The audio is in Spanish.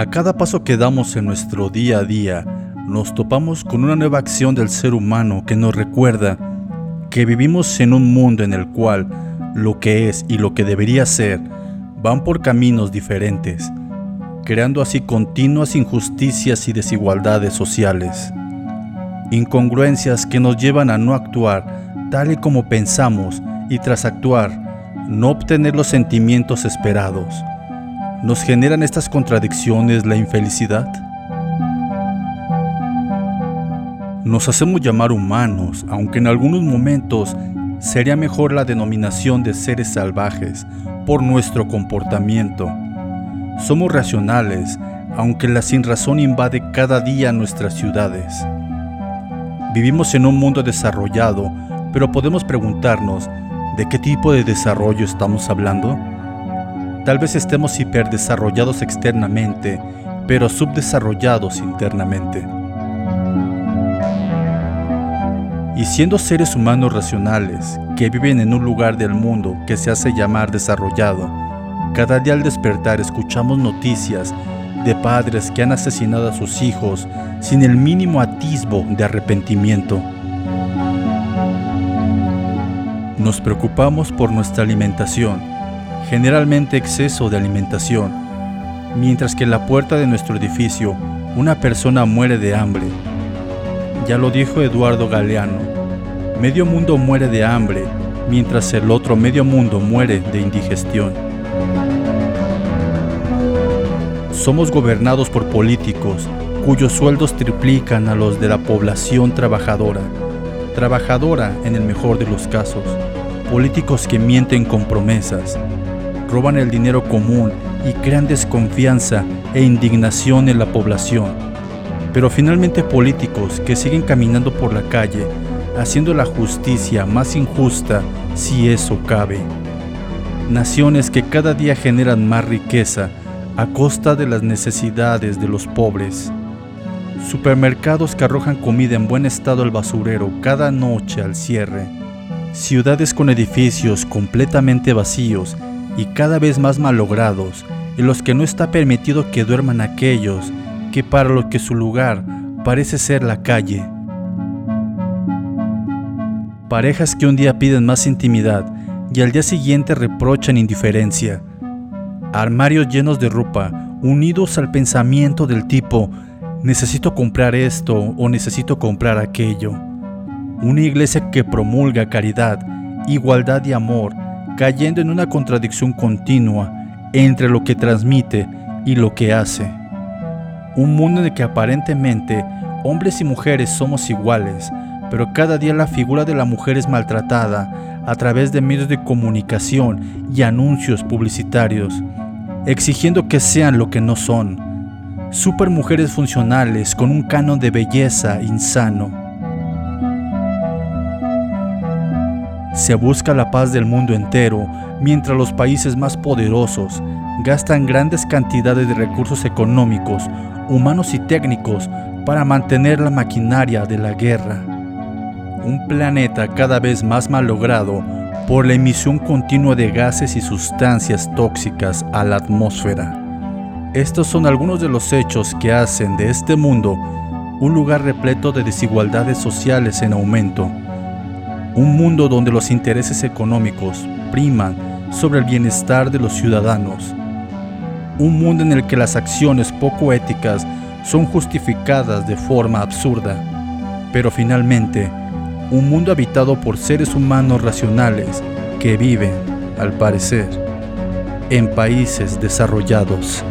A cada paso que damos en nuestro día a día, nos topamos con una nueva acción del ser humano que nos recuerda que vivimos en un mundo en el cual lo que es y lo que debería ser van por caminos diferentes, creando así continuas injusticias y desigualdades sociales. Incongruencias que nos llevan a no actuar tal y como pensamos y tras actuar, no obtener los sentimientos esperados ¿Nos generan estas contradicciones la infelicidad? Nos hacemos llamar humanos, aunque en algunos momentos sería mejor la denominación de seres salvajes por nuestro comportamiento. Somos racionales, aunque la sinrazón invade cada día nuestras ciudades. Vivimos en un mundo desarrollado, pero podemos preguntarnos, ¿de qué tipo de desarrollo estamos hablando? Tal vez estemos hiperdesarrollados externamente, pero subdesarrollados internamente. Y siendo seres humanos racionales, que viven en un lugar del mundo que se hace llamar desarrollado, cada día al despertar escuchamos noticias de padres que han asesinado a sus hijos sin el mínimo atisbo de arrepentimiento. Nos preocupamos por nuestra alimentación generalmente exceso de alimentación, mientras que en la puerta de nuestro edificio una persona muere de hambre. Ya lo dijo Eduardo Galeano, medio mundo muere de hambre, mientras el otro medio mundo muere de indigestión. Somos gobernados por políticos cuyos sueldos triplican a los de la población trabajadora, trabajadora en el mejor de los casos, políticos que mienten con promesas, roban el dinero común y crean desconfianza e indignación en la población. Pero finalmente políticos que siguen caminando por la calle, haciendo la justicia más injusta si eso cabe. Naciones que cada día generan más riqueza a costa de las necesidades de los pobres. Supermercados que arrojan comida en buen estado al basurero cada noche al cierre. Ciudades con edificios completamente vacíos y cada vez más malogrados, en los que no está permitido que duerman aquellos que para lo que su lugar parece ser la calle. Parejas que un día piden más intimidad y al día siguiente reprochan indiferencia. Armarios llenos de ropa, unidos al pensamiento del tipo, necesito comprar esto o necesito comprar aquello. Una iglesia que promulga caridad, igualdad y amor, cayendo en una contradicción continua entre lo que transmite y lo que hace. Un mundo en el que aparentemente hombres y mujeres somos iguales, pero cada día la figura de la mujer es maltratada a través de medios de comunicación y anuncios publicitarios, exigiendo que sean lo que no son. Supermujeres funcionales con un canon de belleza insano Se busca la paz del mundo entero, mientras los países más poderosos gastan grandes cantidades de recursos económicos, humanos y técnicos para mantener la maquinaria de la guerra. Un planeta cada vez más malogrado por la emisión continua de gases y sustancias tóxicas a la atmósfera. Estos son algunos de los hechos que hacen de este mundo un lugar repleto de desigualdades sociales en aumento un mundo donde los intereses económicos priman sobre el bienestar de los ciudadanos. Un mundo en el que las acciones poco éticas son justificadas de forma absurda. Pero finalmente, un mundo habitado por seres humanos racionales que viven, al parecer, en países desarrollados.